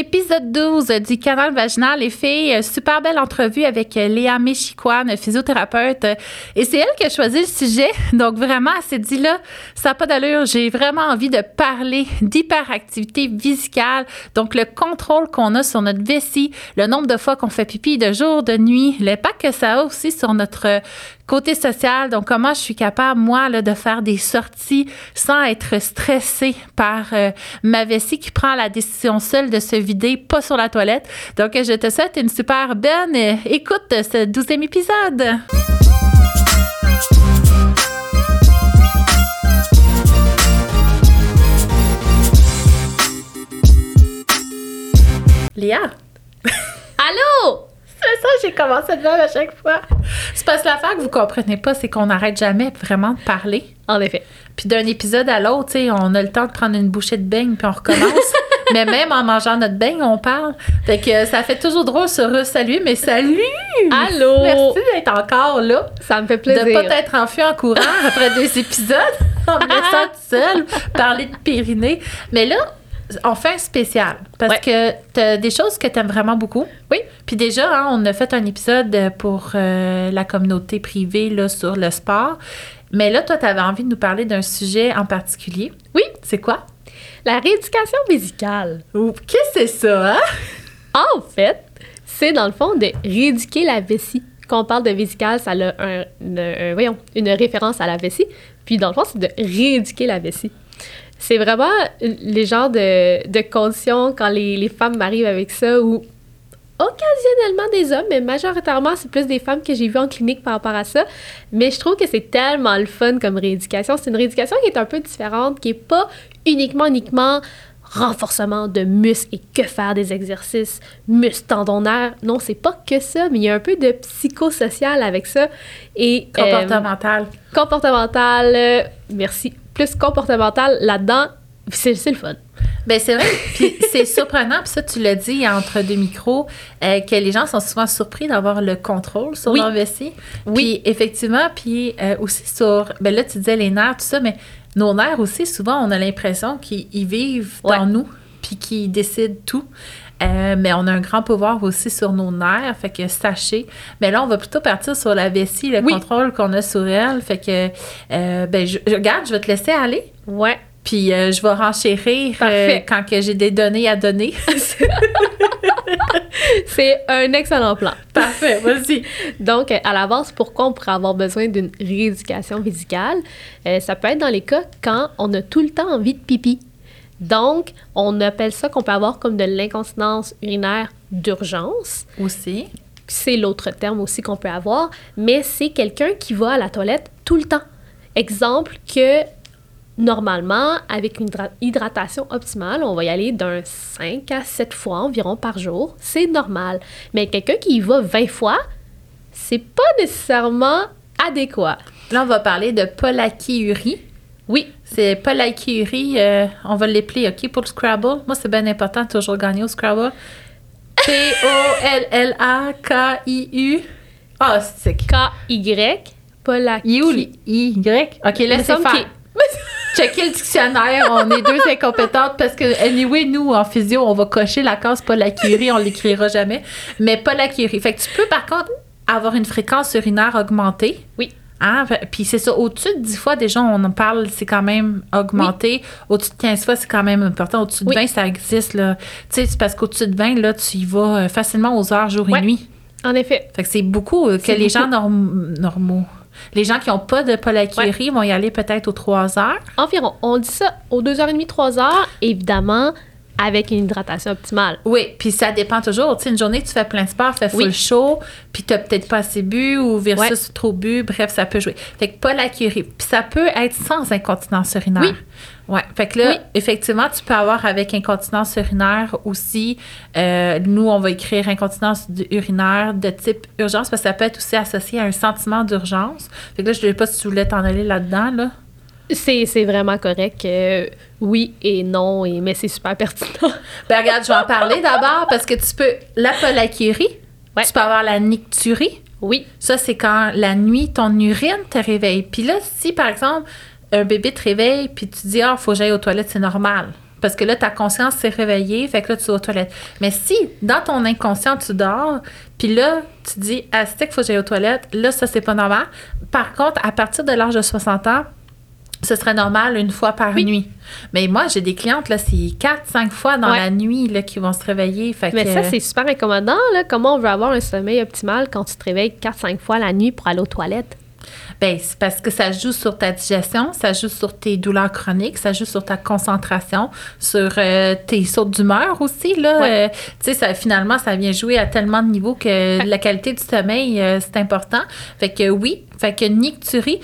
Épisode 12 du canal vaginal, les filles. Super belle entrevue avec Léa Méchiquan, physiothérapeute. Et c'est elle qui a choisi le sujet. Donc, vraiment, elle s'est dit là, ça n'a pas d'allure. J'ai vraiment envie de parler d'hyperactivité visicale. Donc, le contrôle qu'on a sur notre vessie, le nombre de fois qu'on fait pipi de jour, de nuit, l'impact que ça a aussi sur notre Côté social, donc comment je suis capable, moi, de faire des sorties sans être stressée par euh, ma vessie qui prend la décision seule de se vider, pas sur la toilette. Donc, je te souhaite une super bonne euh, écoute de ce douzième épisode. Léa! Allô? Ça, j'ai commencé de même à chaque fois. C'est parce que l'affaire que vous comprenez pas, c'est qu'on n'arrête jamais vraiment de parler. En effet. Puis d'un épisode à l'autre, on a le temps de prendre une bouchée de beigne puis on recommence. mais même en mangeant notre beigne, on parle. Fait que ça fait toujours drôle se saluer, mais salut! Allô! Merci d'être encore là. Ça me fait plaisir. De pas t'être enfui en courant après deux épisodes, en me laissant seule parler de périnée. Mais là, on fait un spécial parce que tu as des choses que tu aimes vraiment beaucoup. Oui. Puis déjà, hein, on a fait un épisode pour euh, la communauté privée là, sur le sport. Mais là, toi, tu avais envie de nous parler d'un sujet en particulier. Oui. C'est quoi? La rééducation vésicale. Qu'est-ce que c'est ça, hein? En fait, c'est dans le fond de rééduquer la vessie. Quand on parle de vésicale, ça a un, voyons, une référence à la vessie. Puis dans le fond, c'est de rééduquer la vessie c'est vraiment les genres de, de conditions quand les, les femmes m'arrivent avec ça ou occasionnellement des hommes, mais majoritairement, c'est plus des femmes que j'ai vues en clinique par rapport à ça. Mais je trouve que c'est tellement le fun comme rééducation. C'est une rééducation qui est un peu différente, qui est pas uniquement, uniquement renforcement de muscles et que faire des exercices muscles tendonnaires. Non, c'est pas que ça, mais il y a un peu de psychosocial avec ça. Et, euh, comportemental. comportemental, euh, merci plus comportemental là-dedans, c'est le fun. Ben c'est vrai, puis c'est surprenant, puis ça tu l'as dit entre deux micros, euh, que les gens sont souvent surpris d'avoir le contrôle sur leur vessie. Oui. Puis effectivement, puis euh, aussi sur, ben là tu disais les nerfs, tout ça, mais nos nerfs aussi, souvent on a l'impression qu'ils vivent dans nous, puis qu'ils décident tout. Euh, mais on a un grand pouvoir aussi sur nos nerfs, fait que sachez. Mais là, on va plutôt partir sur la vessie, le contrôle qu'on a sur elle. Fait que, euh, ben, je, regarde, je vais te laisser aller. Ouais. Puis euh, je vais renchérir quand que j'ai des données à donner. C'est un excellent plan. Parfait, vas-y. Donc, à la base, pourquoi on pourrait avoir besoin d'une rééducation vésicale? ça peut être dans les cas quand on a tout le temps envie de pipi. Donc, on appelle ça qu'on peut avoir comme de l'incontinence urinaire d'urgence. Aussi. C'est l'autre terme aussi qu'on peut avoir, mais c'est quelqu'un qui va à la toilette tout le temps. Exemple que normalement, avec une hydratation optimale, on va y aller d'un 5 à 7 fois environ par jour. C'est normal. Mais quelqu'un qui y va 20 fois, c'est pas nécessairement adéquat. Là, on va parler de polachyurie. Oui. C'est pas la euh, on va l'épeler, OK, pour le Scrabble. Moi, c'est bien important de toujours gagner au Scrabble. P-O-L-L-A-K-I-U. Ah, c'est K-Y, polaki. Y. OK, laissez faire. Checker le dictionnaire, on est deux incompétentes parce que, anyway, nous, en physio, on va cocher la case Curie, on l'écrira jamais. Mais Curie. Fait que tu peux, par contre, avoir une fréquence urinaire augmentée. Oui. Ah, puis c'est ça, au-dessus de 10 fois, déjà, on en parle, c'est quand même augmenté. Au-dessus de 15 fois, c'est quand même important. Au-dessus de 20, ça existe, là. Tu sais, c'est parce qu'au-dessus de 20, là, tu y vas euh, facilement aux heures, jour et nuit. En effet. Fait que c'est beaucoup euh, que les gens normaux. Les gens qui n'ont pas de polyachyrie vont y aller peut-être aux 3 heures. Environ. On dit ça aux 2h30, 3 heures. Évidemment, avec une hydratation optimale. Oui, puis ça dépend toujours. Tu sais, une journée, tu fais plein de sport, fait full chaud, puis tu peut-être pas assez bu ou versus trop bu, bref, ça peut jouer. Fait que pas la curie. Puis ça peut être sans incontinence urinaire. Oui. Ouais. Fait que là, effectivement, tu peux avoir avec incontinence urinaire aussi. Euh, nous, on va écrire incontinence urinaire de type urgence parce que ça peut être aussi associé à un sentiment d'urgence. Fait que là, je ne sais pas si tu voulais t'en aller là-dedans, là. C'est vraiment correct. oui et non, et, mais c'est super pertinent. ben regarde, je vais en parler d'abord parce que tu peux. La polachyrie, tu peux avoir la nicturie. Oui. Ça, c'est quand la nuit, ton urine te réveille. Puis là, si par exemple, un bébé te réveille, puis tu dis, ah, faut que j'aille aux toilettes, c'est normal. Parce que là, ta conscience s'est réveillée, fait que là, tu vas aux toilettes. Mais si, dans ton inconscient, tu dors, puis là, tu dis, ah, c'est qu'il faut que j'aille aux toilettes, là, ça, c'est pas normal. Par contre, à partir de l'âge de 60 ans, ce serait normal une fois par nuit. Mais moi, j'ai des clientes, là, c'est quatre, cinq fois dans la nuit là, qui vont se réveiller. Fait Mais ça, c'est super incommodant. Là. Comment on veut avoir un sommeil optimal quand tu te réveilles quatre, cinq fois la nuit pour aller aux toilettes? Bien, c'est parce que ça joue sur ta digestion, ça joue sur tes douleurs chroniques, ça joue sur ta concentration, sur euh, tes sauts d'humeur aussi. Là, euh, tu sais, finalement, ça vient jouer à tellement de niveaux que la qualité du sommeil, euh, c'est important. Fait que oui, fait que nicturie,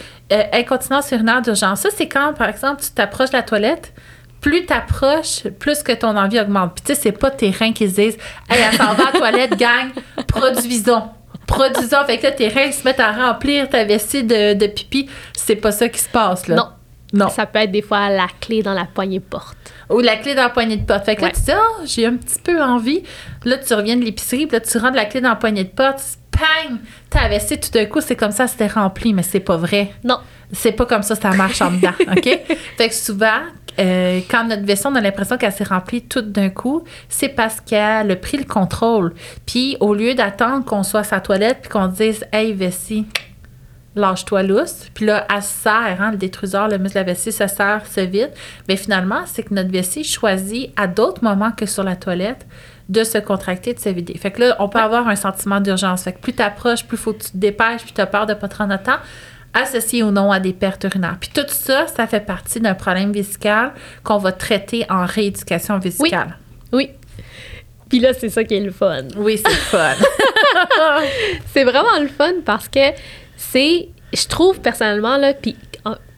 incontinence urinaire d'urgence. Ça, c'est quand, par exemple, tu t'approches de la toilette, plus t'approches, plus que ton envie augmente. Puis tu sais, c'est pas tes reins qui se disent Hey, elle s'en va à la toilette, gang, produisons produisant. Fait que là, tes reins se mettent à remplir ta vessie de, de pipi. C'est pas ça qui se passe, là. Non. Non. Ça peut être des fois la clé dans la poignée de porte. Ou la clé dans la poignée de porte. Fait que là, tu dis, oh, j'ai un petit peu envie. Là, tu reviens de l'épicerie, puis là, tu rentres la clé dans la poignée de porte, pang! Ta vessie, tout d'un coup, c'est comme ça, c'était rempli, mais c'est pas vrai. Non. C'est pas comme ça, ça marche en dedans, OK? Fait que souvent, euh, quand notre vessie, on a l'impression qu'elle s'est remplie tout d'un coup, c'est parce qu'elle a pris le contrôle. Puis au lieu d'attendre qu'on soit à sa toilette puis qu'on dise Hey, vessie, lâche-toi lousse. Puis là, elle se sert, hein, le détruseur, le muscle de la vessie se sert, se vide. Mais finalement, c'est que notre vessie choisit à d'autres moments que sur la toilette de se contracter, de se vider. Fait que là, on peut avoir un sentiment d'urgence. Fait que plus tu approches, plus faut que tu te dépêches, puis tu as peur de pas te rendre à temps associé ou non à des pertes urinaires. Puis tout ça, ça fait partie d'un problème vésical qu'on va traiter en rééducation vésicale. Oui. Puis là, c'est ça qui est le fun. Oui, c'est le fun. c'est vraiment le fun parce que c'est, je trouve personnellement, là, puis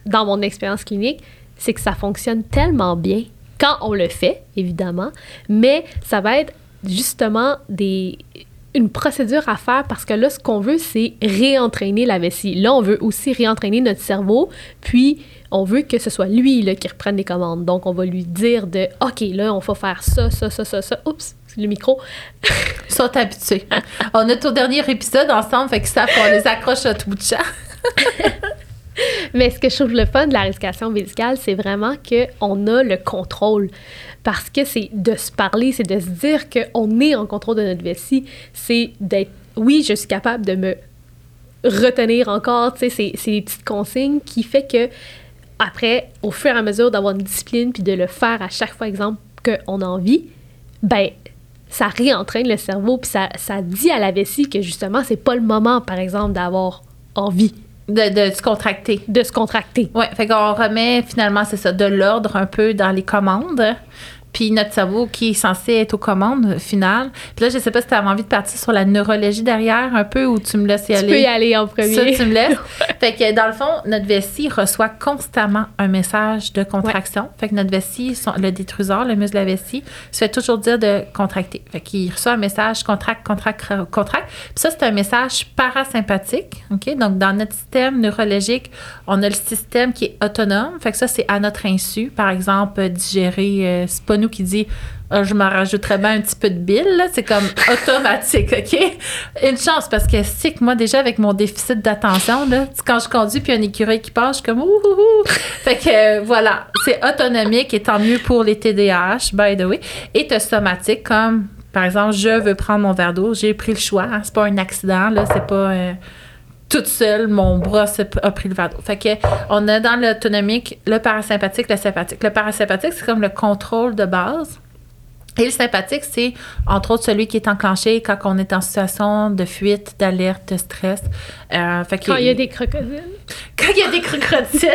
dans mon expérience clinique, c'est que ça fonctionne tellement bien quand on le fait, évidemment, mais ça va être justement des une procédure à faire parce que là, ce qu'on veut, c'est réentraîner la vessie. Là, on veut aussi réentraîner notre cerveau, puis on veut que ce soit lui là, qui reprenne les commandes. Donc, on va lui dire de OK, là, on va faire ça, ça, ça, ça, ça. Oups, le micro. Sois habitué. on est au dernier épisode ensemble, fait que ça, on les accroche à tout bout de champ. Mais ce que je trouve le fun de la rééducation médicale, c'est vraiment qu'on a le contrôle. Parce que c'est de se parler, c'est de se dire qu'on est en contrôle de notre vessie. C'est d'être, oui, je suis capable de me retenir encore, tu sais, c'est des petites consignes qui fait que après, au fur et à mesure d'avoir une discipline puis de le faire à chaque fois, exemple, qu'on a envie, ben ça réentraîne le cerveau puis ça, ça dit à la vessie que justement, c'est pas le moment, par exemple, d'avoir envie. De, de, se contracter. De se contracter. Oui, fait qu'on remet finalement, c'est ça, de l'ordre un peu dans les commandes puis notre cerveau qui est censé être aux commandes finales. Puis là, je sais pas si tu avais envie de partir sur la neurologie derrière un peu ou tu me laisses y aller. Tu peux y aller en premier. Ça, tu me laisses. fait que dans le fond, notre vessie reçoit constamment un message de contraction. Fait que notre vessie, le détruseur, le muscle de la vessie, se fait toujours dire de contracter. Fait qu'il reçoit un message contracte, contracte, contracte. Puis ça, c'est un message parasympathique. OK? Donc, dans notre système neurologique, on a le système qui est autonome. Fait que ça, c'est à notre insu. Par exemple, digérer, euh, c'est pas nous qui dit ah, je m'en rajouterais bien un petit peu de bile, c'est comme automatique, OK? Une chance, parce que c'est que moi, déjà, avec mon déficit d'attention, là, quand je conduis puis un écureuil qui passe, je suis comme ouh, Fait que voilà, c'est autonomique et tant mieux pour les TDAH, by the way. Et te somatique, comme par exemple, je veux prendre mon verre d'eau, j'ai pris le choix, hein, c'est pas un accident, là, c'est pas. Euh, toute seule, mon bras a pris le verre d'eau. Fait que on a dans l'autonomique le parasympathique, le sympathique. Le parasympathique, c'est comme le contrôle de base. Et le sympathique, c'est entre autres celui qui est enclenché quand on est en situation de fuite, d'alerte, de stress. Euh, fait quand il y a des crocodiles. Quand il y a des crocodiles.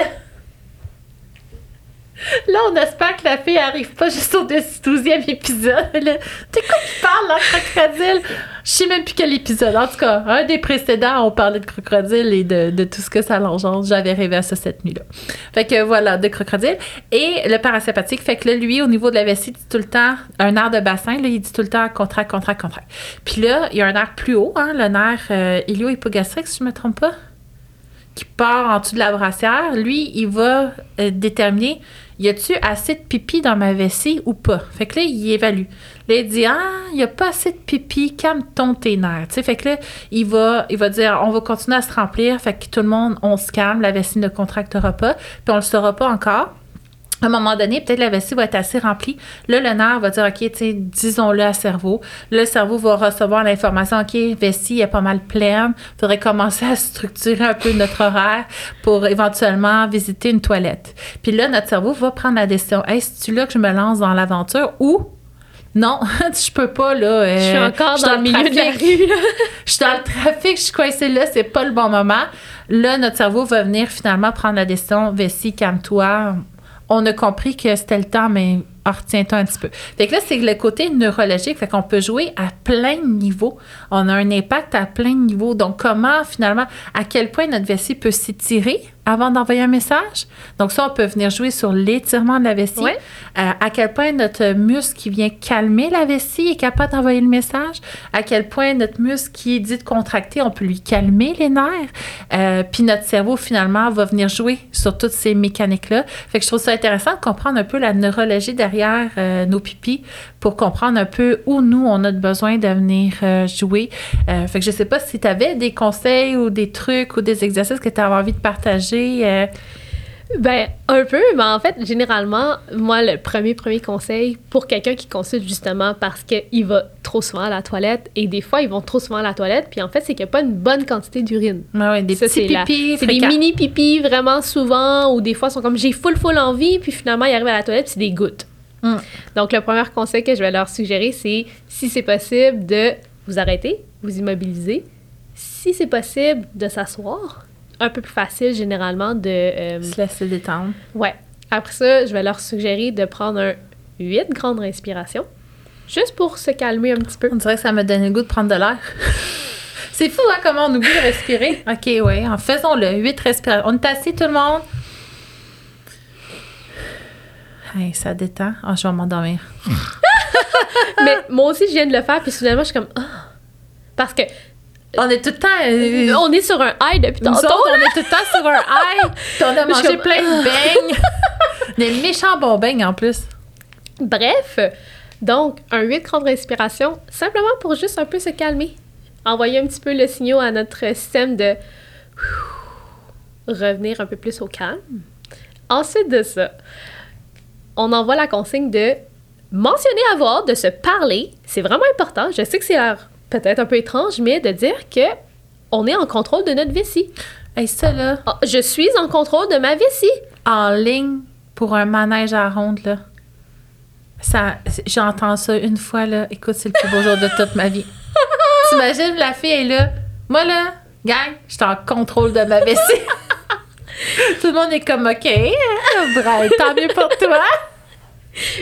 Là, on espère que la fille arrive pas juste au 12e épisode. T'es quoi qui parle, là, crocodile? Je sais même plus quel épisode. En tout cas, un des précédents, on parlait de crocodile et de, tout ce que ça l'engendre. J'avais rêvé à ça cette nuit-là. Fait que voilà, de crocodile. Et le parasympathique, fait que là, lui, au niveau de la vessie, il dit tout le temps, un nerf de bassin, là, il dit tout le temps contract, contract, contract. Puis là, il y a un nerf plus haut, hein, le nerf euh, ilio-hypogastrique, si je me trompe pas qui part en dessous de la brassière, lui, il va euh, déterminer y a-tu assez de pipi dans ma vessie ou pas? Fait que là, il évalue. Là, il dit, ah, il n'y a pas assez de pipi, calme-ton tes nerfs. fait que là, il va, il va dire, on va continuer à se remplir. Fait que tout le monde, on se calme, la vessie ne contractera pas. Puis on le saura pas encore. À un moment donné, peut-être la vessie va être assez remplie. Là, le nerf va dire, OK, tu disons-le à cerveau. Le cerveau va recevoir l'information, OK, vessie est pas mal pleine. Il faudrait commencer à structurer un peu notre horaire pour éventuellement visiter une toilette. Puis là, notre cerveau va prendre la décision, hey, c'est-tu là que je me lance dans l'aventure ou non, je peux pas, là. euh, je suis encore je dans, le milieu de la rue. Je suis dans le trafic, je suis coincée là, c'est pas le bon moment. Là, notre cerveau va venir finalement prendre la décision, Vessie, calme-toi. On a compris que c'était le temps, mais retiens-toi un petit peu. Fait que là, c'est le côté neurologique, fait qu'on peut jouer à plein de niveaux. On a un impact à plein de niveaux. Donc, comment finalement, à quel point notre vessie peut s'étirer? Avant d'envoyer un message? Donc, ça, on peut venir jouer sur l'étirement de la vessie. Euh, à quel point notre muscle qui vient calmer la vessie est capable d'envoyer le message, à quel point notre muscle qui est dit de contracter, on peut lui calmer les nerfs, Euh, puis notre cerveau finalement va venir jouer sur toutes ces mécaniques-là. Fait que je trouve ça intéressant de comprendre un peu la neurologie derrière euh, nos pipis pour comprendre un peu où nous, on a besoin de venir jouer. Fait que je sais pas si tu avais des conseils ou des trucs ou des exercices que tu avais envie de partager. Euh, Ben, un peu, mais en fait, généralement, moi, le premier, premier conseil pour quelqu'un qui consulte justement parce qu'il va trop souvent à la toilette, et des fois, ils vont trop souvent à la toilette, puis en fait, c'est qu'il n'y a pas une bonne quantité d'urine. ouais, des Ça, petits c'est la- pipis C'est des mini pipis vraiment souvent, ou des fois, ils sont comme j'ai full, full envie, puis finalement, ils arrivent à la toilette, c'est des gouttes. Mm. Donc, le premier conseil que je vais leur suggérer, c'est si c'est possible de vous arrêter, vous immobiliser. Si c'est possible de s'asseoir, un peu plus facile généralement de. euh, Se laisser détendre. Ouais. Après ça, je vais leur suggérer de prendre un 8 grandes respirations, juste pour se calmer un petit peu. On dirait que ça me donne le goût de prendre de l'air. C'est fou, hein, comment on oublie de respirer. OK, ouais, en faisons-le. Huit respirations. On est assis, tout le monde. Hey, ça détend. Ah, je vais m'endormir. Mais moi aussi, je viens de le faire, puis soudainement, je suis comme. Ah! Parce que On est tout le temps. euh, on est sur un high depuis tantôt. autres, on est tout le temps sur un high. On a mangé plein de beignes. Des méchants bons beignes en plus. Bref, donc, un 8 grandes respirations, simplement pour juste un peu se calmer. Envoyer un petit peu le signal à notre système de revenir un peu plus au calme. Ensuite de ça, on envoie la consigne de mentionner à voix de se parler. C'est vraiment important. Je sais que c'est l'air peut-être un peu étrange, mais de dire que on est en contrôle de notre vessie. Hey, ça, là, Ah, je suis en contrôle de ma vessie. en ligne pour un manège à ronde, là. Ça, j'entends ça une fois, là. Écoute, c'est le plus beau jour de toute ma vie. T'imagines, la fille est là. Moi, là, gang, je suis en contrôle de ma vessie. Tout le monde est comme, OK, hein, Brian, tant mieux pour toi.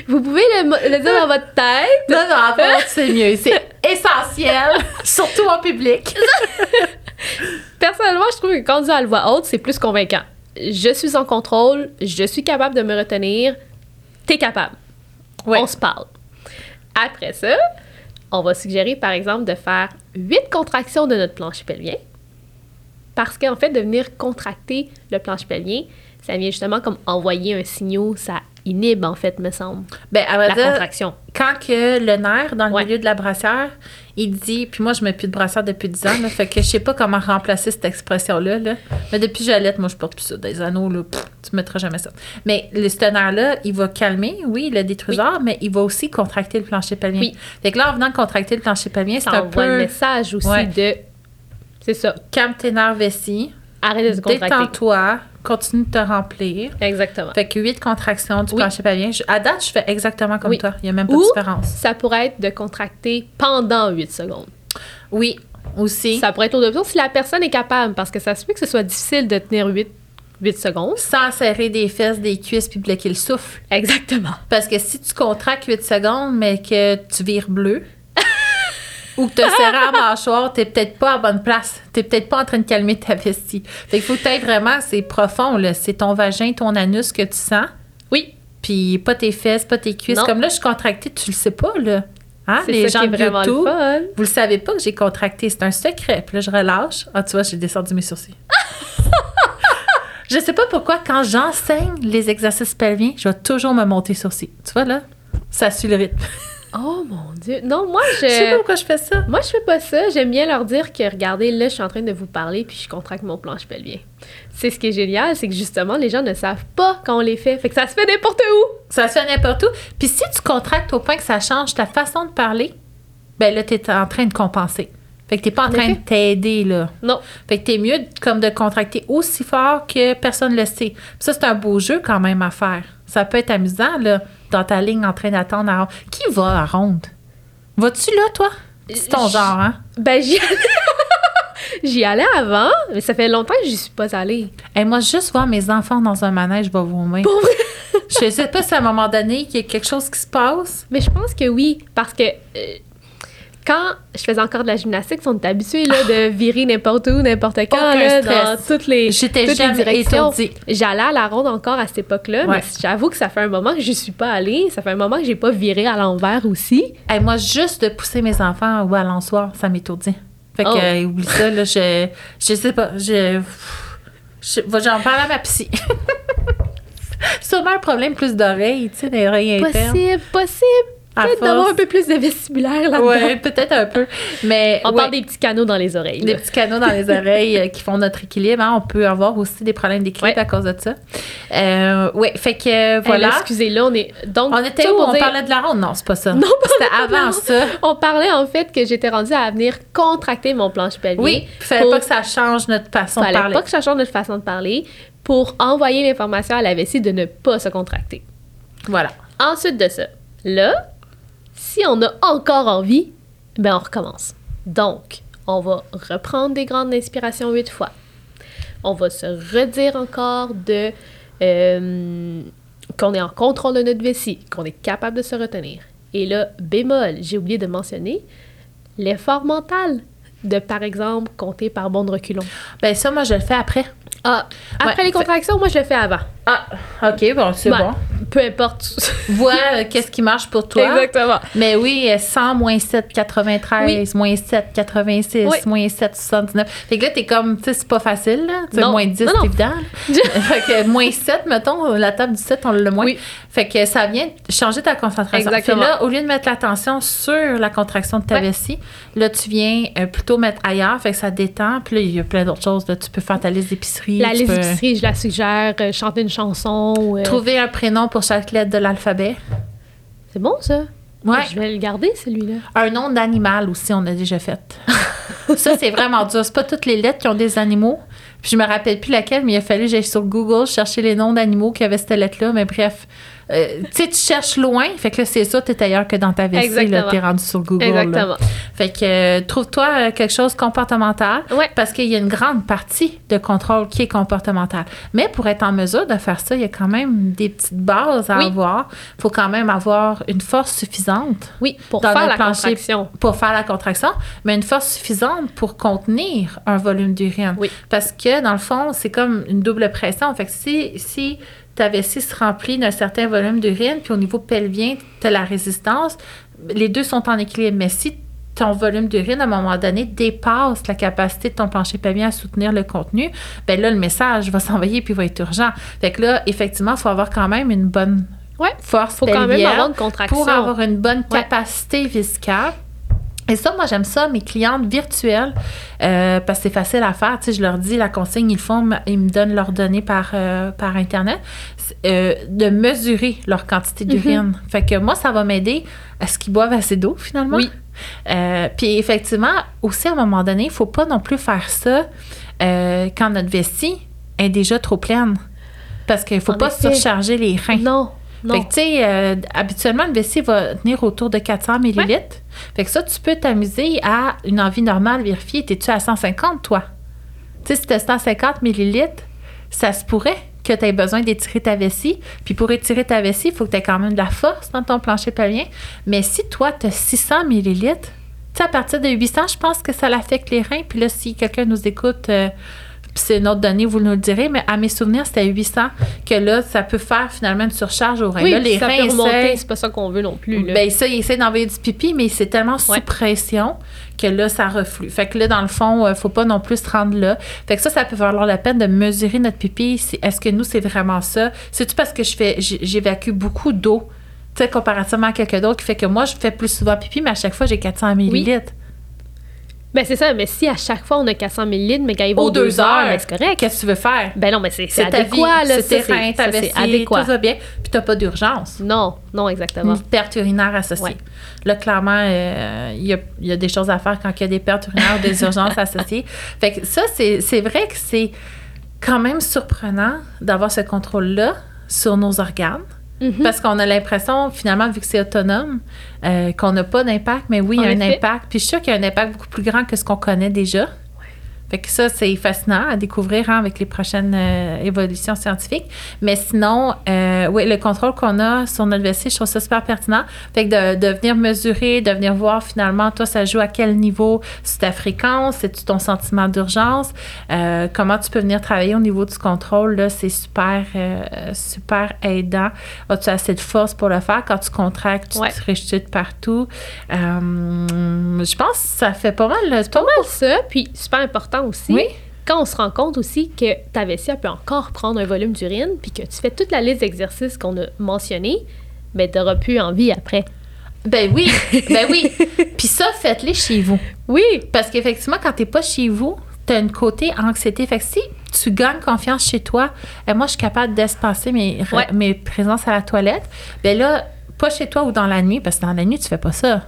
Vous pouvez le, le dire dans votre tête. Non, non, en fait, c'est mieux. C'est essentiel, surtout en public. Personnellement, je trouve que quand on dit à la voix haute, c'est plus convaincant. Je suis en contrôle, je suis capable de me retenir, t'es capable. Ouais. On se parle. Après ça, on va suggérer par exemple de faire huit contractions de notre plancher pelvien. Parce qu'en fait, de venir contracter le plancher pelvien, ça vient justement comme envoyer un signal, ça inhibe en fait, me semble, Ben, à la dire, contraction. quand que le nerf, dans le Ouais. milieu de la brassière, il dit, puis moi, je mets plus de brassière depuis 10 ans, là, fait que je sais pas comment remplacer cette expression-là, là. mais depuis que j'allaite, moi, je porte plus ça. Des anneaux, là, pff, tu mettras jamais ça. Mais le, ce nerf-là, il va calmer, oui, le détruseur, mais il va aussi contracter le plancher pelvien. Oui. Fait que là, en venant contracter le plancher pelvien, c'est un peu message aussi Ouais. de... C'est ça, calme tes nerfs vessis, arrête de se contracter. détends-toi, continue de te remplir. Exactement. Fait que 8 contractions du Oui. plancher pelvien. Je- à date, je fais exactement comme Oui. toi. Il n'y a même pas Ou- de différence. Ça pourrait être de contracter pendant 8 secondes. Oui, aussi. Ça pourrait être l'autre option si la personne est capable, parce que ça se peut que ce soit difficile de tenir 8, 8 secondes. sans serrer des fesses, des cuisses puis bloquer le souffle. Exactement. Parce que si tu contractes 8 secondes, mais que tu vires bleu ou que tu as serré la mâchoire, t'es peut-être pas à bonne place. T'es peut-être pas en train de calmer ta vestie. Fait qu'il faut que vraiment, c'est profond, là. C'est ton vagin, ton anus que tu sens, Oui, puis pas tes fesses, pas tes cuisses. Non. Comme là, je suis contractée, tu le sais pas, là. Hein? Les gens de vraiment YouTube, le vous le savez pas que j'ai contracté. C'est un secret. Puis là, je relâche. Ah, tu vois, j'ai descendu mes sourcils. je sais pas pourquoi, quand j'enseigne les exercices pelviens, je vais toujours me monter sourcils. Tu vois, là? Ça suit le rythme. Oh mon Dieu. Non, moi, Je sais pas je. pourquoi je fais ça. Moi, je fais pas ça. J'aime bien leur dire que, regardez, là, je suis en train de vous parler, puis je contracte mon planche pelvien. C'est ce qui est génial, c'est que justement, les gens ne savent pas quand on les fait. Fait que ça se fait n'importe où. Ça se fait n'importe où. Puis si tu contractes au point que ça change ta façon de parler, ben là, t'es en train de compenser. Fait que t'es pas en En train effet. de t'aider, là. Non. Fait que t'es mieux de- comme de contracter aussi fort que personne le sait. Puis ça, c'est un beau jeu quand même à faire. Ça peut être amusant, là, dans ta ligne en train d'attendre à ronde. Qui va à ronde? Vas-tu là, toi? C'est ton genre, hein? Ben, j'y allais. j'y allais avant, mais ça fait longtemps que j'y suis pas allée. Et moi, juste voir mes enfants dans un manège, je vais vomir. Pour? Je sais pas si à un moment donné, il y a quelque chose qui se passe. Mais je pense que oui, parce que euh, quand je faisais encore de la gymnastique, on est habitué là, de virer n'importe où, n'importe quand, là, dans toutes les, J'étais toutes les jamais directions. étourdie. J'allais à la ronde encore à cette époque-là, Ouais. mais j'avoue que ça fait un moment que je suis pas allée. Ça fait un moment que j'ai pas viré à l'envers aussi. Hey, moi, juste de pousser mes enfants au balançoire, ça m'étourdit. Fait que, Oh. euh, oublie ça, là, je, je sais pas, je, j'en parle à ma psy. Sûrement un problème plus d'oreilles, tu sais, des oreilles internes. Possible, possible. Peut-être d'avoir un peu plus de vestibulaire là-dedans. Ouais, peut-être un peu. Mais On ouais, parle des petits canaux dans les oreilles. des là. petits canaux dans les oreilles euh, qui font notre équilibre. hein. On peut avoir aussi des problèmes d'équilibre Ouais. à cause de ça. Euh, ouais, fait que euh, Hey, voilà. là, excusez, là, on est. Donc, on était où? On dire- parlait de la ronde? Non, c'est pas ça. Non, C'était avant ça. On parlait en fait que j'étais rendue à venir contracter mon planche pelvien. Oui, il fallait pour- pas que ça change notre façon de fallait parler. pas que ça change notre façon de parler pour envoyer l'information à la vessie de ne pas se contracter. Voilà. Ensuite de ça, là, si on a encore envie, ben on recommence. Donc, on va reprendre des grandes inspirations huit fois. On va se redire encore de euh, qu'on est en contrôle de notre vessie, qu'on est capable de se retenir. Et là, bémol, j'ai oublié de mentionner l'effort mental de, par exemple, compter par bond de reculons. Ben ça, moi, je le fais après. Ah, après Ouais, les contractions, moi, je le fais avant. Ah, OK, bon, c'est Ouais, bon. Peu importe. Vois euh, qu'est-ce qui marche pour toi. Exactement. Mais oui, euh, 100 moins 7, 93, moins 7, 86, Oui. moins 7, 79. Fait que là, t'es comme, tu sais, c'est pas facile, là. Moins 10, Non, non. c'est évident. fait que moins 7, mettons, la table du 7, on l'a le moins. Oui. Fait que ça vient changer ta concentration. Exactement. Là, au lieu de mettre l'attention sur la contraction de ta Ouais. vessie, là, tu viens euh, plutôt mettre ailleurs. Fait que ça détend. Puis là, il y a plein d'autres choses. Là. Tu peux faire ta liste d'épicerie. La liste peux d'épicerie, je la suggère. euh, chanter une chanson. euh, Trouver un prénom pour chaque lettre de l'alphabet. C'est bon, ça? Ouais. Je vais le garder, celui-là. Un nom d'animal aussi, on a déjà fait. ça, c'est vraiment dur. C'est pas toutes les lettres qui ont des animaux. Puis je me rappelle plus laquelle, mais il a fallu que j'aille sur Google chercher les noms d'animaux qui avaient cette lettre-là. Mais bref, euh, tu sais, tu cherches loin. Fait que là, c'est ça, t'es ailleurs que dans ta vessie. Là, t'es rendu sur Google. là. Exactement. Fait que euh, trouve-toi euh, quelque chose de comportemental. Ouais. Parce qu'il y a une grande partie de contrôle qui est comportemental. Mais pour être en mesure de faire ça, il y a quand même des petites bases à Oui. avoir. Il faut quand même avoir une force suffisante Oui, pour faire la plancher. contraction. pour faire la contraction, mais une force suffisante pour contenir un volume d'urine. Oui. Parce que, dans le fond, c'est comme une double pression. Fait que si, si ta vessie se remplit d'un certain volume d'urine, puis au niveau pelvien, tu as la résistance, les deux sont en équilibre. Mais si ton volume d'urine, à un moment donné, dépasse la capacité de ton plancher pelvien à soutenir le contenu, ben là, le message va s'envoyer puis va être urgent. Fait que là, effectivement, il faut avoir quand même une bonne Ouais. force Faut quand même avoir une contraction. pour avoir une bonne Ouais. capacité viscale. Et ça, moi, j'aime ça, mes clientes virtuelles, euh, parce que c'est facile à faire. Tu sais, je leur dis, la consigne, ils font, ils me donnent leurs données par, euh, par Internet, euh, de mesurer leur quantité d'urine. Fait que moi, ça va m'aider à ce qu'ils boivent assez d'eau, finalement. Oui. Puis effectivement, aussi, à un moment donné, il ne faut pas non plus faire ça quand notre vessie est déjà trop pleine. Parce qu'il ne faut En pas effet. surcharger les reins. Non, non. Fait que, tu sais, euh, habituellement, une vessie va tenir autour de 400 millilitres. Fait que ça, tu peux t'amuser à une envie normale vérifier. T'es-tu à 150, toi? Tu sais, si t'as 150 millilitres, ça se pourrait que tu aies besoin d'étirer ta vessie. Puis pour étirer ta vessie, il faut que tu aies quand même de la force dans ton plancher pelvien. Mais si toi, tu as 600 millilitres, tu sais, à partir de 800, je pense que ça l'affecte les reins. Puis là, si quelqu'un nous écoute, euh, c'est une autre donnée, vous nous le direz, mais à mes souvenirs, c'était 800 que là, ça peut faire finalement une surcharge aux reins. oui, là, les ça reins peut remonter, essaient- c'est pas ça qu'on veut non plus. Là. ben ça, il essaie d'envoyer du pipi, mais c'est tellement sous Ouais. pression que là, ça reflue. Fait que là, dans le fond, euh, faut pas non plus se rendre là. Fait que ça, ça peut valoir la peine de mesurer notre pipi. Est-ce que nous, c'est vraiment ça? C'est-tu parce que je fais, j'évacue beaucoup d'eau Tu sais, comparativement à quelqu'un d'autre qui fait que moi, je fais plus souvent pipi, mais à chaque fois, j'ai 400 millilitres. Ben, c'est ça, mais si à chaque fois on a 400 millilitres, mais quand il va aux deux, heures, ben, c'est correct. Qu'est-ce que tu veux faire? Ben non, mais c'est adéquat, c'est ta ça, c'est vessie, adéquat. tout va bien, puis t'as pas d'urgence. Non, non, exactement. Une perte urinaire associée. Ouais. Là, clairement, euh, il y, a, y a des choses à faire quand il y a des pertes urinaires ou des urgences associées. Fait que ça, c'est c'est vrai que c'est quand même surprenant d'avoir ce contrôle-là sur nos organes. Mhm. Parce qu'on a l'impression, finalement, vu que c'est autonome, euh, qu'on n'a pas d'impact, mais oui, il y a un effet. impact. Puis je suis sûre qu'il y a un impact beaucoup plus grand que ce qu'on connaît déjà. Fait que ça, c'est fascinant à découvrir hein, avec les prochaines euh, évolutions scientifiques. Mais sinon, euh, oui, le contrôle qu'on a sur notre vessie, je trouve ça super pertinent. Fait que de, de venir mesurer, de venir voir finalement, toi, ça joue à quel niveau c'est ta fréquence, c'est-tu ton sentiment d'urgence, euh, comment tu peux venir travailler au niveau du contrôle, là, c'est super, super aidant. As-tu assez de force pour le faire? Quand tu contractes, tu Ouais. te partout. Je pense que ça fait pas mal le Pas mal ça, puis super important aussi. Oui. Quand on se rend compte aussi que ta vessie elle peut encore prendre un volume d'urine, puis que tu fais toute la liste d'exercices qu'on a mentionnés, ben t'auras plus envie après. Ben oui, ben oui. Puis ça, faites-les chez vous. Oui, Parce qu'effectivement, quand t'es pas chez vous, t'as une côté anxiété. Fait que si tu gagnes confiance chez toi, et moi, je suis capable d'espacer mes, Ouais. mes présences à la toilette, ben là, pas chez toi ou dans la nuit, parce que dans la nuit, tu fais pas ça.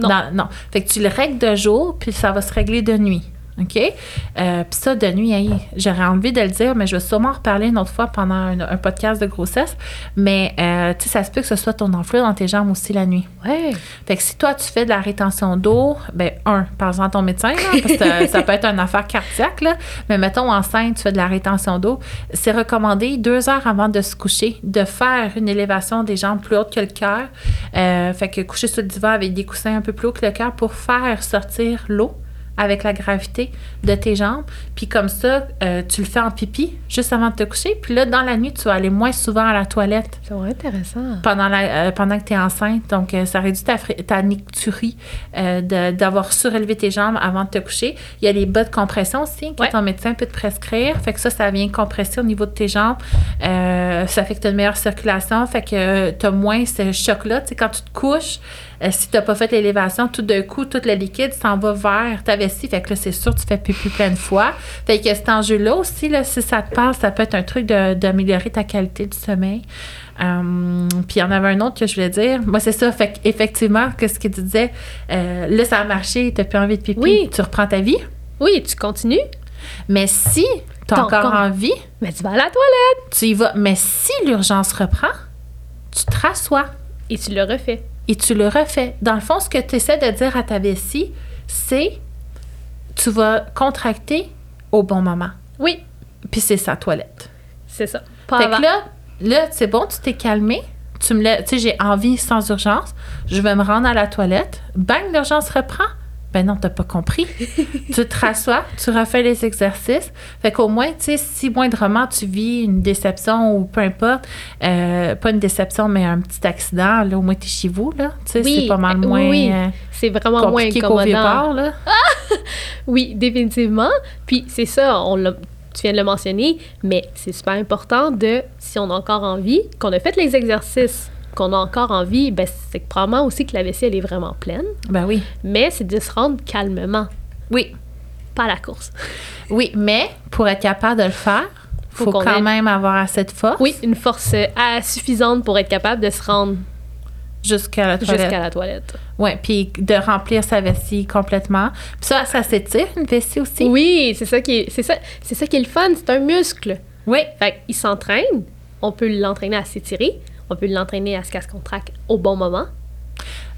Non. Dans- non. Fait que tu le règles de jour, puis ça va se régler de nuit. OK? Euh, puis ça, de nuit, hey, j'aurais envie de le dire, mais je vais sûrement en reparler une autre fois pendant un, un podcast de grossesse. Mais, euh, tu sais, ça se peut que ce soit ton enflure dans tes jambes aussi la nuit. ouais. Fait que si toi, tu fais de la rétention d'eau, ben, un, parle-en à ton médecin, là, parce que ça peut être une affaire cardiaque, là. Mais mettons, enceinte, tu fais de la rétention d'eau. C'est recommandé deux heures avant de se coucher de faire une élévation des jambes plus haute que le cœur. Euh, fait que coucher sur le divan avec des coussins un peu plus haut que le cœur pour faire sortir l'eau avec la gravité de tes jambes. Puis comme ça, euh, tu le fais en pipi juste avant de te coucher. Puis là, dans la nuit, tu vas aller moins souvent à la toilette C'est intéressant. pendant, la, euh, pendant que tu es enceinte. Donc, euh, ça réduit ta, ta nicturie de- d'avoir surélevé tes jambes avant de te coucher. Il y a les bas de compression aussi que Ouais. ton médecin peut te prescrire. Fait que ça, ça vient compresser au niveau de tes jambes. Ça fait que tu as une meilleure circulation. Fait que tu as moins ce choc-là. Tu sais, quand tu te couches, euh, si tu n'as pas fait l'élévation, tout d'un coup, tout le liquide s'en va vers ta vessie. Fait que là, c'est sûr, tu fais pipi plein de fois. Fait que cet enjeu-là aussi, là, si ça te passe, ça peut être un truc d'améliorer ta qualité du sommeil. Euh, puis il y en avait un autre que je voulais dire. Moi, c'est ça. Fait qu'effectivement, qu'est-ce que tu disais? Euh, là, ça a marché, tu n'as plus envie de pipi. Oui. Tu reprends ta vie? Oui, tu continues, Mais si tu as T'as encore encore- envie, mais tu vas à la toilette tu y vas. Mais si l'urgence reprend, tu te rassois et tu le refais. Et tu le refais. Dans le fond, ce que tu essaies de dire à ta vessie, c'est tu vas contracter au bon moment. Oui, Puis c'est sa toilette. c'est ça. Pas Fait avant. que là, là c'est bon, tu t'es calmé. Tu me tu sais, j'ai envie sans urgence. Je vais me rendre à la toilette. Bang, l'urgence reprend. Ben non, t'as pas compris. tu te rassois, tu refais les exercices. Fait qu'au moins, tu sais, si moindrement tu vis une déception ou peu importe, euh, pas une déception, mais un petit accident, là, au moins t'es chez vous, là. Tu sais, Oui, c'est pas mal euh, moins oui, euh, c'est vraiment moins incommodant. Vieux-Port, là. Oui, définitivement. Puis c'est ça, on l'a- tu viens de le mentionner, mais c'est super important de, si on a encore envie, qu'on a fait les exercices, qu'on a encore envie, ben c'est probablement aussi que la vessie, elle est vraiment pleine. Ben oui. Mais c'est de se rendre calmement, Oui. pas à la course. Oui, mais pour être capable de le faire, Faut faut, quand ait- même avoir assez de force Oui, une force euh, suffisante pour être capable de se rendre jusqu'à la toilette. jusqu'à la toilette. Oui, puis de remplir sa vessie complètement. Puis ça, ça s'étire, une vessie aussi. Oui, c'est ça qui est, c'est ça, c'est ça qui est le fun, c'est un muscle. Oui. Fait qu'il s'entraîne, on peut l'entraîner à s'étirer, on peut l'entraîner à ce qu'elle se contracte au bon moment.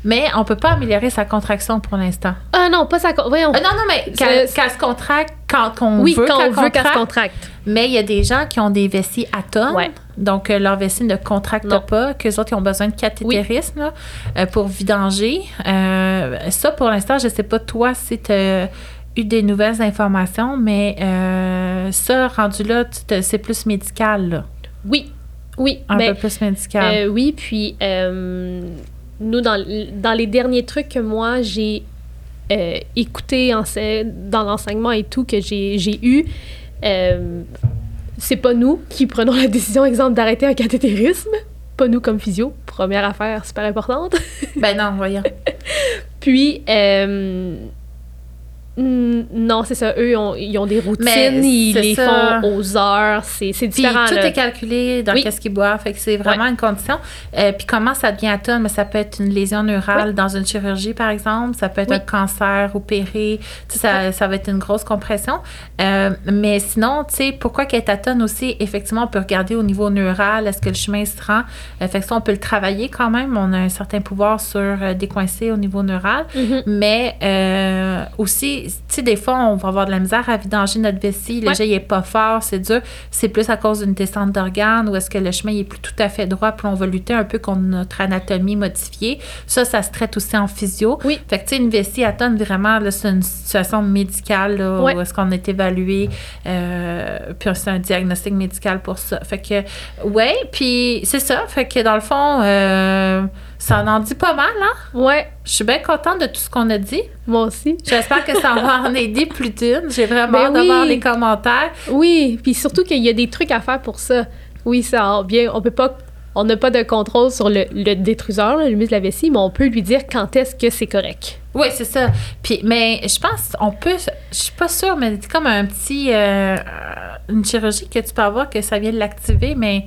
Mais on peut pas améliorer sa contraction pour l'instant. Ah non, pas ça. Voyons. Euh, non, non, mais qu'elle qu'elle se contracte quand on oui, veut quand qu'elle on veut qu'elle se contracte. Mais il y a des gens qui ont des vessies atomes. Ouais. Donc, euh, leur vessie ne contracte Non. pas, qu'eux autres, ils ont besoin de cathétérisme là, euh, pour vidanger. Euh, ça, pour l'instant, je sais pas, toi, si tu as eu des nouvelles informations, mais euh, ça, rendu là, c'est plus médical, là. Oui, oui. Un ben, peu plus médical. euh, oui, puis euh, nous, dans, dans les derniers trucs que moi, j'ai euh, écouté ense- dans l'enseignement et tout que j'ai j'ai eu, euh, c'est pas nous qui prenons la décision, exemple, d'arrêter un cathétérisme. pas nous comme physio. Première affaire super importante. ben non, voyons. Puis, euh, non, c'est ça. Eux, ils ont des routines, ils les font aux heures. C'est différent. Puis, tout est calculé dans qu'est-ce qu'ils boivent. Fait que c'est vraiment une condition. Euh, puis comment ça devient atone? Mais ça peut être une lésion neurale dans une chirurgie, par exemple. Ça peut être un cancer opéré. Ça, ça va être une grosse compression. Euh, mais sinon, tu sais, pourquoi qu'elle est atone aussi? Effectivement, on peut regarder au niveau neural. Est-ce que le chemin se rend? Euh, fait que ça, on peut le travailler quand même. On a un certain pouvoir sur décoincer au niveau neural. Mm-hmm. Mais aussi, tu sais, des fois, on va avoir de la misère à vidanger notre vessie. Le jet, il est pas fort, c'est dur. C'est plus à cause d'une descente d'organes ou est-ce que le chemin il est plus tout à fait droit, puis on va lutter un peu contre notre anatomie modifiée. Ça, ça se traite aussi en physio. Oui. Fait que, tu sais, une vessie atone, vraiment, c'est une situation médicale, là, où est-ce qu'on est évalué, euh, puis c'est un diagnostic médical pour ça. Fait que, ouais, puis c'est ça. Fait que, dans le fond, euh, ça en dit pas mal, hein? Ouais. Je suis bien contente de tout ce qu'on a dit. Moi aussi. J'espère que ça va en aider plus d'une. J'ai vraiment ben hâte de voir les commentaires. Oui, puis surtout qu'il y a des trucs à faire pour ça. Oui, ça bien. On peut pas. On n'a pas de contrôle sur le, le détruseur, le muscle de la vessie, mais on peut lui dire quand est-ce que c'est correct. Oui, c'est ça. Puis, mais je pense, on peut, je suis pas sûre, mais c'est comme un petit, euh, une chirurgie que tu peux avoir que ça vient de l'activer, mais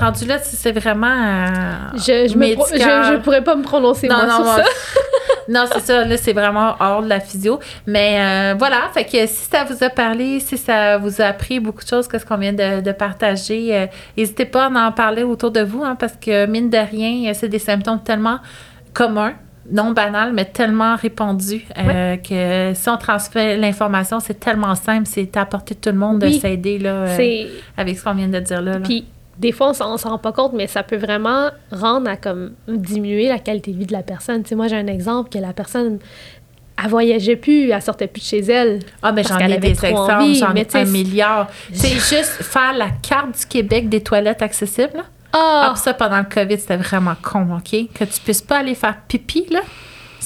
rendu là, c'est vraiment. Euh, je, je, je, pourrais pas me prononcer non, non, sur ça. non, c'est ça. Là, c'est vraiment hors de la physio. Mais euh, voilà. Fait que si ça vous a parlé, si ça vous a appris beaucoup de choses que ce qu'on vient de, partager, euh, n'hésitez pas à en parler autour de vous, hein, parce que mine de rien, c'est des symptômes tellement communs non banals, mais tellement répandus que si on transfère l'information, c'est tellement simple, c'est à portée de tout le monde de s'aider là, avec ce qu'on vient de dire là. Puis des fois, on s'en rend pas compte, mais ça peut vraiment rendre à comme diminuer la qualité de vie de la personne. Tu sais, moi, j'ai un exemple que la personne, elle voyageait plus, elle sortait plus de chez elle. Ah, mais j'en ai des exemples, j'en ai un milliard. C'est juste faire la carte du Québec des toilettes accessibles. Ah! ah ça, pendant le COVID, c'était vraiment con, OK? Que tu puisses pas aller faire pipi, là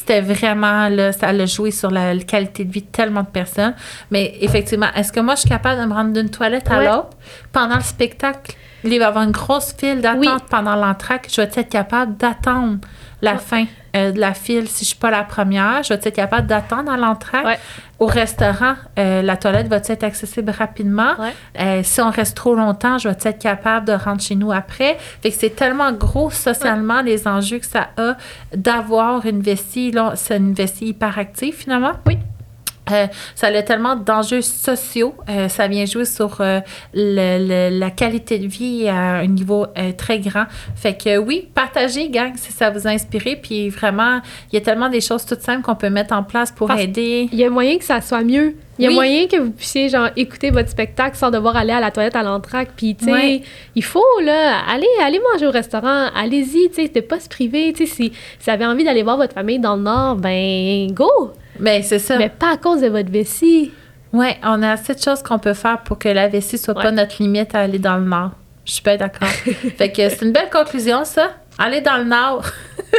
c'était vraiment, là, ça a joué sur la, qualité de vie de tellement de personnes. Mais effectivement, est-ce que moi, je suis capable de me rendre d'une toilette à l'autre pendant le spectacle? Il va y avoir une grosse file d'attente pendant l'entraque. Je vais être capable d'attendre la fin euh, de la file si je ne suis pas la première? Je vais être capable d'attendre à l'entraque? Au restaurant, euh, la toilette va être accessible rapidement? Euh, si on reste trop longtemps, je vais être capable de rentrer chez nous après? Fait que c'est tellement gros socialement les enjeux que ça a d'avoir une vessie. C'est une vessie hyperactive finalement. Oui. Euh, ça a tellement d'enjeux sociaux. Euh, ça vient jouer sur euh, la qualité de vie à un niveau très grand. Fait que oui, partagez, gang, si ça vous a inspiré. Puis vraiment, il y a tellement des choses toutes simples qu'on peut mettre en place pour aider. Il y a moyen que ça soit mieux. Il y a moyen que vous puissiez genre écouter votre spectacle sans devoir aller à la toilette à l'entraque. Puis tu sais, il faut là, aller aller manger au restaurant, allez-y, tu sais, de pas se priver. Tu sais, si, si vous avez envie d'aller voir votre famille dans le nord, ben go. Mais c'est ça. Mais pas à cause de votre vessie. Oui, on a assez de choses qu'on peut faire pour que la vessie soit pas notre limite à aller dans le nord. Je suis pas d'accord. fait que c'est une belle conclusion, ça. Aller dans le nord.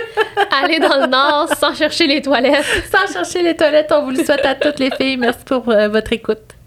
aller dans le nord sans chercher les toilettes. sans chercher les toilettes. On vous le souhaite à toutes les filles. Merci pour euh, votre écoute.